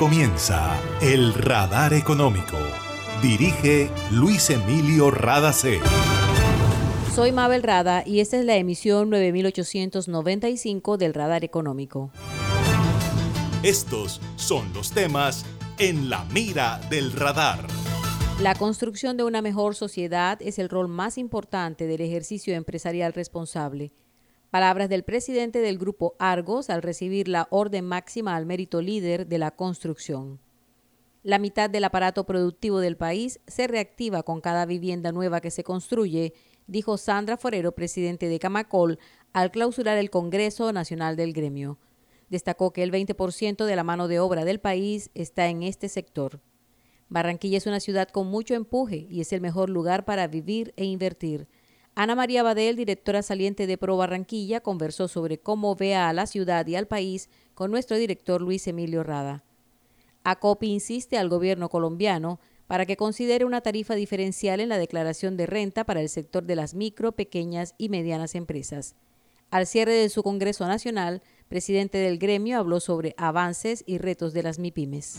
comienza El Radar Económico. Dirige Luis Emilio Radacé. Soy Mabel Rada y esta es la emisión 9895 del Radar Económico. Estos son los temas en la mira del radar. La construcción de una mejor sociedad es el rol más importante del ejercicio empresarial responsable. Palabras del presidente del grupo Argos al recibir la orden máxima al mérito líder de la construcción. La mitad del aparato productivo del país se reactiva con cada vivienda nueva que se construye, dijo Sandra Forero, presidente de Camacol, al clausurar el Congreso Nacional del Gremio. Destacó que el 20% de la mano de obra del país está en este sector. Barranquilla es una ciudad con mucho empuje y es el mejor lugar para vivir e invertir. Ana María Badel, directora saliente de Pro Barranquilla, conversó sobre cómo ve a la ciudad y al país con nuestro director Luis Emilio Rada. ACOPI insiste al gobierno colombiano para que considere una tarifa diferencial en la declaración de renta para el sector de las micro, pequeñas y medianas empresas. Al cierre de su Congreso Nacional, presidente del gremio habló sobre avances y retos de las MIPIMES.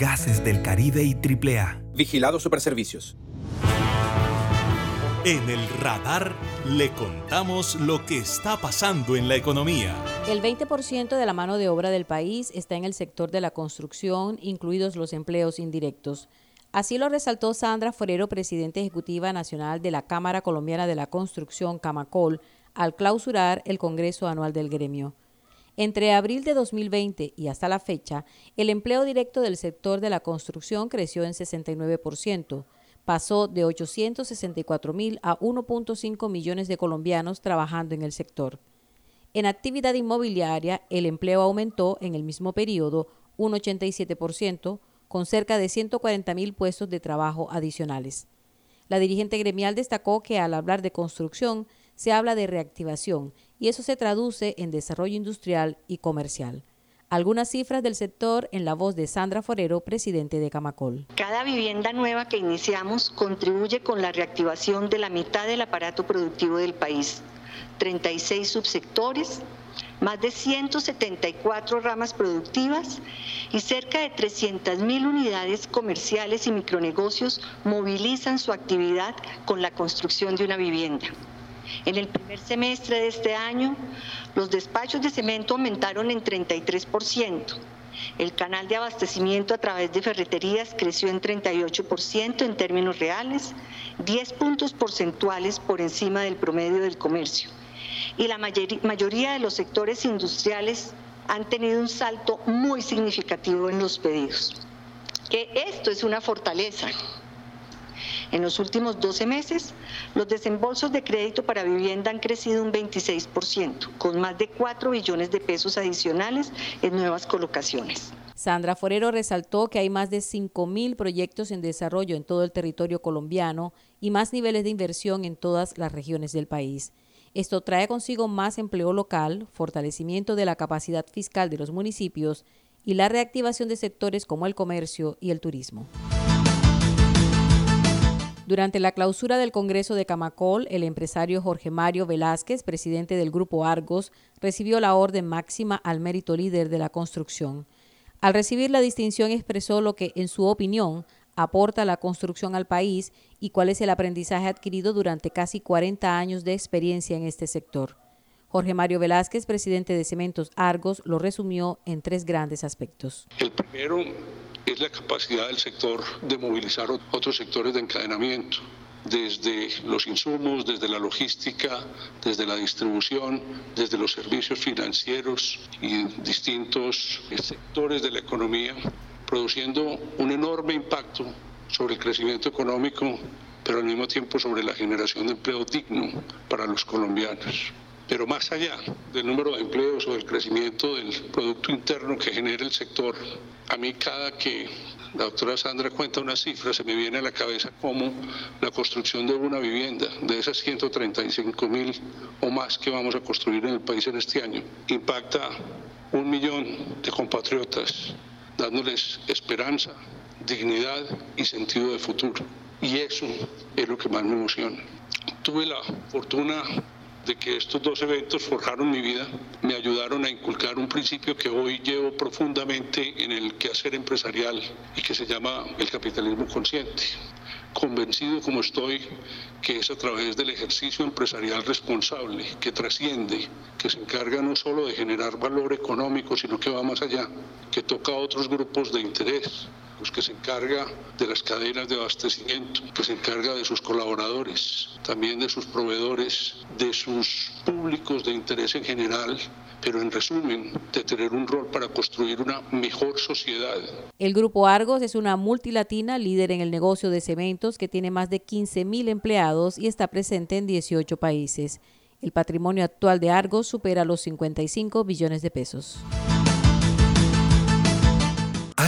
Gases del Caribe y AAA. Vigilado Superservicios. En el radar le contamos lo que está pasando en la economía. El 20% de la mano de obra del país está en el sector de la construcción, incluidos los empleos indirectos. Así lo resaltó Sandra Forero, presidenta ejecutiva nacional de la Cámara Colombiana de la Construcción, Camacol, al clausurar el Congreso Anual del Gremio. Entre abril de 2020 y hasta la fecha, el empleo directo del sector de la construcción creció en 69%, pasó de 864 mil a 1.5 millones de colombianos trabajando en el sector. En actividad inmobiliaria, el empleo aumentó en el mismo periodo un 87%, con cerca de 140 mil puestos de trabajo adicionales. La dirigente gremial destacó que al hablar de construcción se habla de reactivación y eso se traduce en desarrollo industrial y comercial. Algunas cifras del sector en la voz de Sandra Forero, presidente de Camacol. Cada vivienda nueva que iniciamos contribuye con la reactivación de la mitad del aparato productivo del país. 36 subsectores, más de 174 ramas productivas y cerca de 300.000 unidades comerciales y micronegocios movilizan su actividad con la construcción de una vivienda. En el primer semestre de este año, los despachos de cemento aumentaron en 33%. El canal de abastecimiento a través de ferreterías creció en 38% en términos reales, 10 puntos porcentuales por encima del promedio del comercio. Y la mayoría de los sectores industriales han tenido un salto muy significativo en los pedidos. Que esto es una fortaleza en los últimos 12 meses, los desembolsos de crédito para vivienda han crecido un 26%, con más de 4 billones de pesos adicionales en nuevas colocaciones. Sandra Forero resaltó que hay más de 5.000 proyectos en desarrollo en todo el territorio colombiano y más niveles de inversión en todas las regiones del país. Esto trae consigo más empleo local, fortalecimiento de la capacidad fiscal de los municipios y la reactivación de sectores como el comercio y el turismo. Durante la clausura del Congreso de Camacol, el empresario Jorge Mario Velázquez, presidente del Grupo Argos, recibió la orden máxima al mérito líder de la construcción. Al recibir la distinción expresó lo que, en su opinión, aporta la construcción al país y cuál es el aprendizaje adquirido durante casi 40 años de experiencia en este sector. Jorge Mario Velázquez, presidente de Cementos Argos, lo resumió en tres grandes aspectos. Es la capacidad del sector de movilizar otros sectores de encadenamiento, desde los insumos, desde la logística, desde la distribución, desde los servicios financieros y distintos sectores de la economía, produciendo un enorme impacto sobre el crecimiento económico, pero al mismo tiempo sobre la generación de empleo digno para los colombianos. Pero más allá del número de empleos o del crecimiento del Producto Interno que genera el sector, a mí cada que la doctora Sandra cuenta una cifra, se me viene a la cabeza como la construcción de una vivienda, de esas 135 mil o más que vamos a construir en el país en este año, impacta un millón de compatriotas, dándoles esperanza, dignidad y sentido de futuro. Y eso es lo que más me emociona. Tuve la fortuna de que estos dos eventos forjaron mi vida, me ayudaron a inculcar un principio que hoy llevo profundamente en el quehacer empresarial y que se llama el capitalismo consciente. Convencido como estoy que es a través del ejercicio empresarial responsable que trasciende, que se encarga no solo de generar valor económico, sino que va más allá, que toca a otros grupos de interés, pues, que se encarga de las cadenas de abastecimiento, que se encarga de sus colaboradores, también de sus proveedores, de sus públicos de interés en general, pero en resumen, de tener un rol para construir una mejor sociedad. El Grupo Argos es una multilatina líder en el negocio de cementos que tiene más de 15.000 empleados y está presente en 18 países. El patrimonio actual de Argos supera los 55 billones de pesos.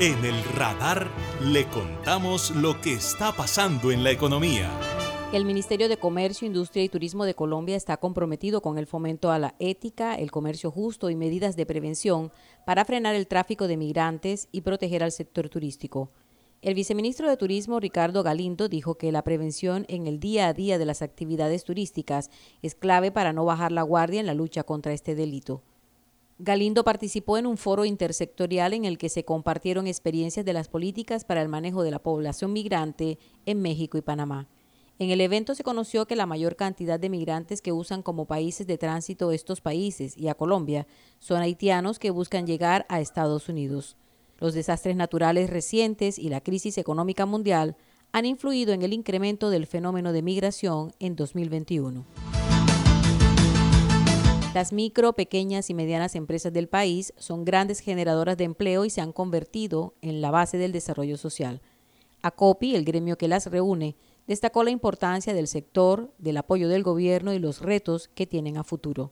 En el radar le contamos lo que está pasando en la economía. El Ministerio de Comercio, Industria y Turismo de Colombia está comprometido con el fomento a la ética, el comercio justo y medidas de prevención para frenar el tráfico de migrantes y proteger al sector turístico. El viceministro de Turismo, Ricardo Galindo, dijo que la prevención en el día a día de las actividades turísticas es clave para no bajar la guardia en la lucha contra este delito. Galindo participó en un foro intersectorial en el que se compartieron experiencias de las políticas para el manejo de la población migrante en México y Panamá. En el evento se conoció que la mayor cantidad de migrantes que usan como países de tránsito estos países y a Colombia son haitianos que buscan llegar a Estados Unidos. Los desastres naturales recientes y la crisis económica mundial han influido en el incremento del fenómeno de migración en 2021. Las micro, pequeñas y medianas empresas del país son grandes generadoras de empleo y se han convertido en la base del desarrollo social. ACOPI, el gremio que las reúne, destacó la importancia del sector, del apoyo del gobierno y los retos que tienen a futuro.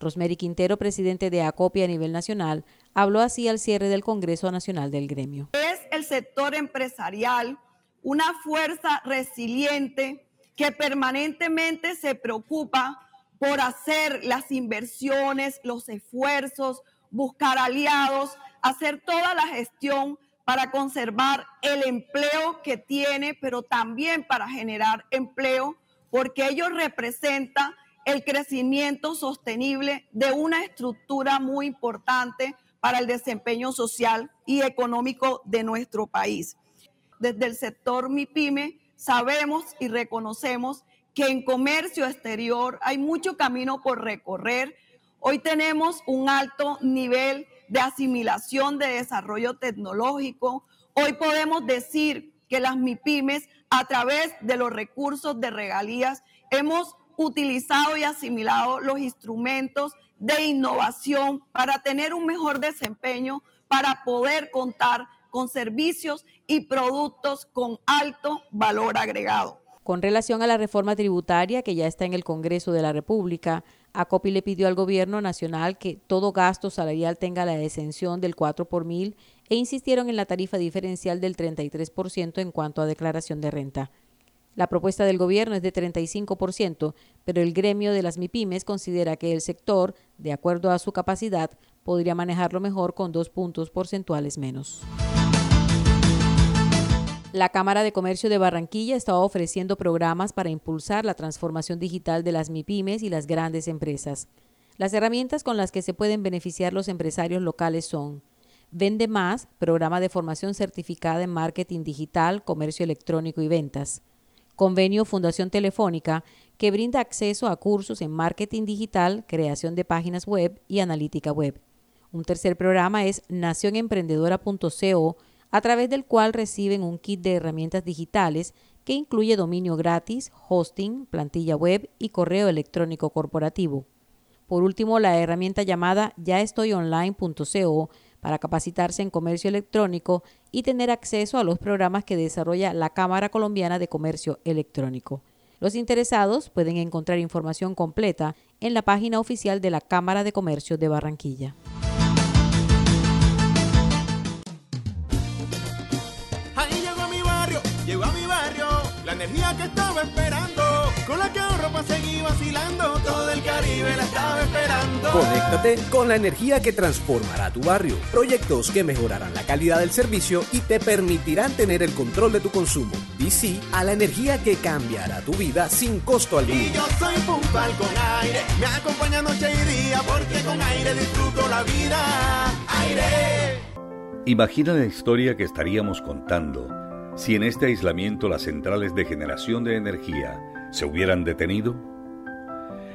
Rosemary Quintero, presidente de ACOPI a nivel nacional, habló así al cierre del Congreso Nacional del Gremio. Es el sector empresarial una fuerza resiliente que permanentemente se preocupa por hacer las inversiones, los esfuerzos, buscar aliados, hacer toda la gestión para conservar el empleo que tiene, pero también para generar empleo, porque ello representa el crecimiento sostenible de una estructura muy importante para el desempeño social y económico de nuestro país. Desde el sector MIPYME sabemos y reconocemos que en comercio exterior hay mucho camino por recorrer. Hoy tenemos un alto nivel de asimilación de desarrollo tecnológico. Hoy podemos decir que las MIPIMES, a través de los recursos de regalías, hemos utilizado y asimilado los instrumentos de innovación para tener un mejor desempeño, para poder contar con servicios y productos con alto valor agregado. Con relación a la reforma tributaria que ya está en el Congreso de la República, ACOPI le pidió al gobierno nacional que todo gasto salarial tenga la exención del 4 por mil e insistieron en la tarifa diferencial del 33% en cuanto a declaración de renta. La propuesta del gobierno es de 35%, pero el gremio de las MIPIMES considera que el sector, de acuerdo a su capacidad, podría manejarlo mejor con dos puntos porcentuales menos. La Cámara de Comercio de Barranquilla está ofreciendo programas para impulsar la transformación digital de las MIPIMES y las grandes empresas. Las herramientas con las que se pueden beneficiar los empresarios locales son Vende Más, programa de formación certificada en marketing digital, comercio electrónico y ventas. Convenio Fundación Telefónica, que brinda acceso a cursos en marketing digital, creación de páginas web y analítica web. Un tercer programa es nacionemprendedora.co, a través del cual reciben un kit de herramientas digitales que incluye dominio gratis, hosting, plantilla web y correo electrónico corporativo. Por último, la herramienta llamada yaestoyonline.co para capacitarse en comercio electrónico y tener acceso a los programas que desarrolla la Cámara Colombiana de Comercio Electrónico. Los interesados pueden encontrar información completa en la página oficial de la Cámara de Comercio de Barranquilla. Vacilando, todo el Caribe la estaba esperando. Conéctate con la energía que transformará tu barrio. Proyectos que mejorarán la calidad del servicio y te permitirán tener el control de tu consumo. DC a la energía que cambiará tu vida sin costo alguno. Y yo soy puntual con aire, me acompaña noche y día, porque con aire disfruto la vida. Aire. Imagina la historia que estaríamos contando si en este aislamiento las centrales de generación de energía se hubieran detenido?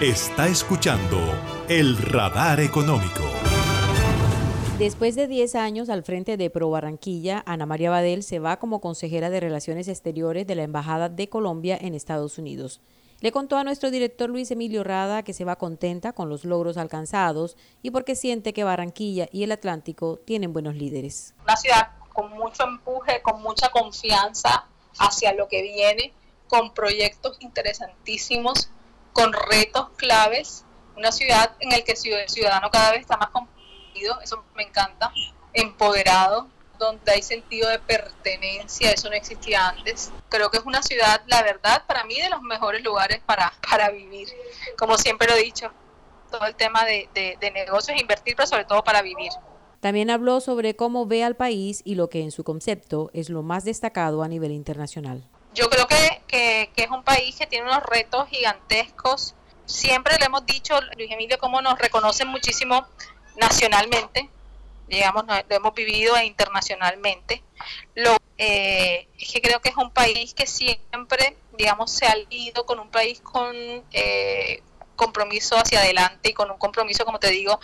Está escuchando el radar económico. Después de 10 años al frente de Pro Barranquilla, Ana María Badel se va como consejera de Relaciones Exteriores de la Embajada de Colombia en Estados Unidos. Le contó a nuestro director Luis Emilio Rada que se va contenta con los logros alcanzados y porque siente que Barranquilla y el Atlántico tienen buenos líderes. Una ciudad con mucho empuje, con mucha confianza hacia lo que viene, con proyectos interesantísimos, con retos claves, una ciudad en la que el ciudadano cada vez está más comprometido, eso me encanta, empoderado, donde hay sentido de pertenencia, eso no existía antes. Creo que es una ciudad, la verdad, para mí de los mejores lugares para, para vivir, como siempre lo he dicho, todo el tema de, de, de negocios, invertir, pero sobre todo para vivir. También habló sobre cómo ve al país y lo que en su concepto es lo más destacado a nivel internacional. Yo creo que, que, es un país que tiene unos retos gigantescos. Siempre le hemos dicho, Luis Emilio, cómo nos reconocen muchísimo nacionalmente, digamos, lo hemos vivido e internacionalmente. Lo eh, es que creo que es un país que siempre, digamos, se ha ido con un país con eh, compromiso hacia adelante y con un compromiso, como te digo,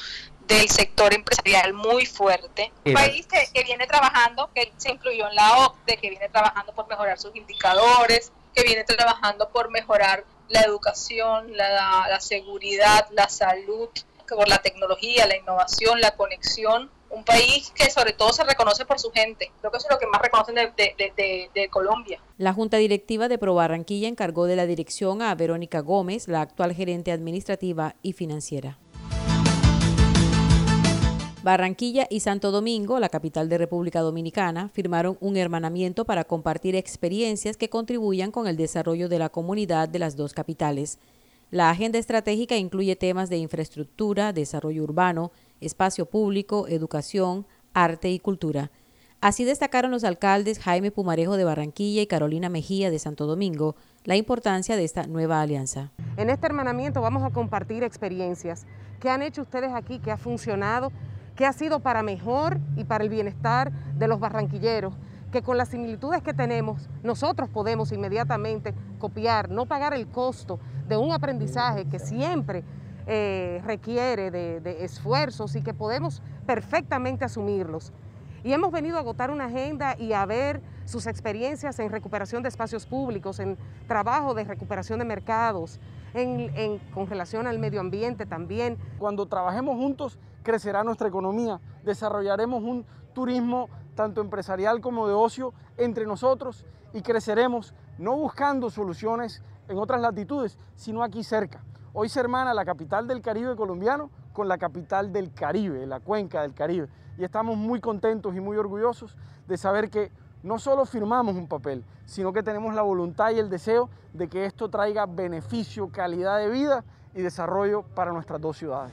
del sector empresarial muy fuerte. Un país que, viene trabajando, que se incluyó en la OCDE, que viene trabajando por mejorar sus indicadores, que viene trabajando por mejorar la educación, la, seguridad, la salud, por la tecnología, la innovación, la conexión un país que sobre todo se reconoce por su gente. Creo que eso es lo que más reconocen de, Colombia. La Junta Directiva de Pro Barranquilla encargó de la dirección a Verónica Gómez, la actual gerente administrativa y financiera. Barranquilla y Santo Domingo, la capital de República Dominicana, firmaron un hermanamiento para compartir experiencias que contribuyan con el desarrollo de la comunidad de las dos capitales. La agenda estratégica incluye temas de infraestructura, desarrollo urbano, espacio público, educación, arte y cultura. Así destacaron los alcaldes Jaime Pumarejo de Barranquilla y Carolina Mejía de Santo Domingo la importancia de esta nueva alianza. En este hermanamiento vamos a compartir experiencias que han hecho ustedes aquí, que ha funcionado, que ha sido para mejor y para el bienestar de los barranquilleros, que con las similitudes que tenemos nosotros podemos inmediatamente copiar, no pagar el costo de un aprendizaje que siempre eh, requiere de, esfuerzos y que podemos perfectamente asumirlos. Y hemos venido a agotar una agenda y a ver sus experiencias en recuperación de espacios públicos, en trabajo de recuperación de mercados, en, con relación al medio ambiente también. Cuando trabajemos juntos, crecerá nuestra economía, desarrollaremos un turismo tanto empresarial como de ocio entre nosotros y creceremos no buscando soluciones en otras latitudes, sino aquí cerca. Hoy se hermana la capital del Caribe colombiano con la capital del Caribe, la cuenca del Caribe. Y estamos muy contentos y muy orgullosos de saber que no solo firmamos un papel, sino que tenemos la voluntad y el deseo de que esto traiga beneficio, calidad de vida y desarrollo para nuestras dos ciudades.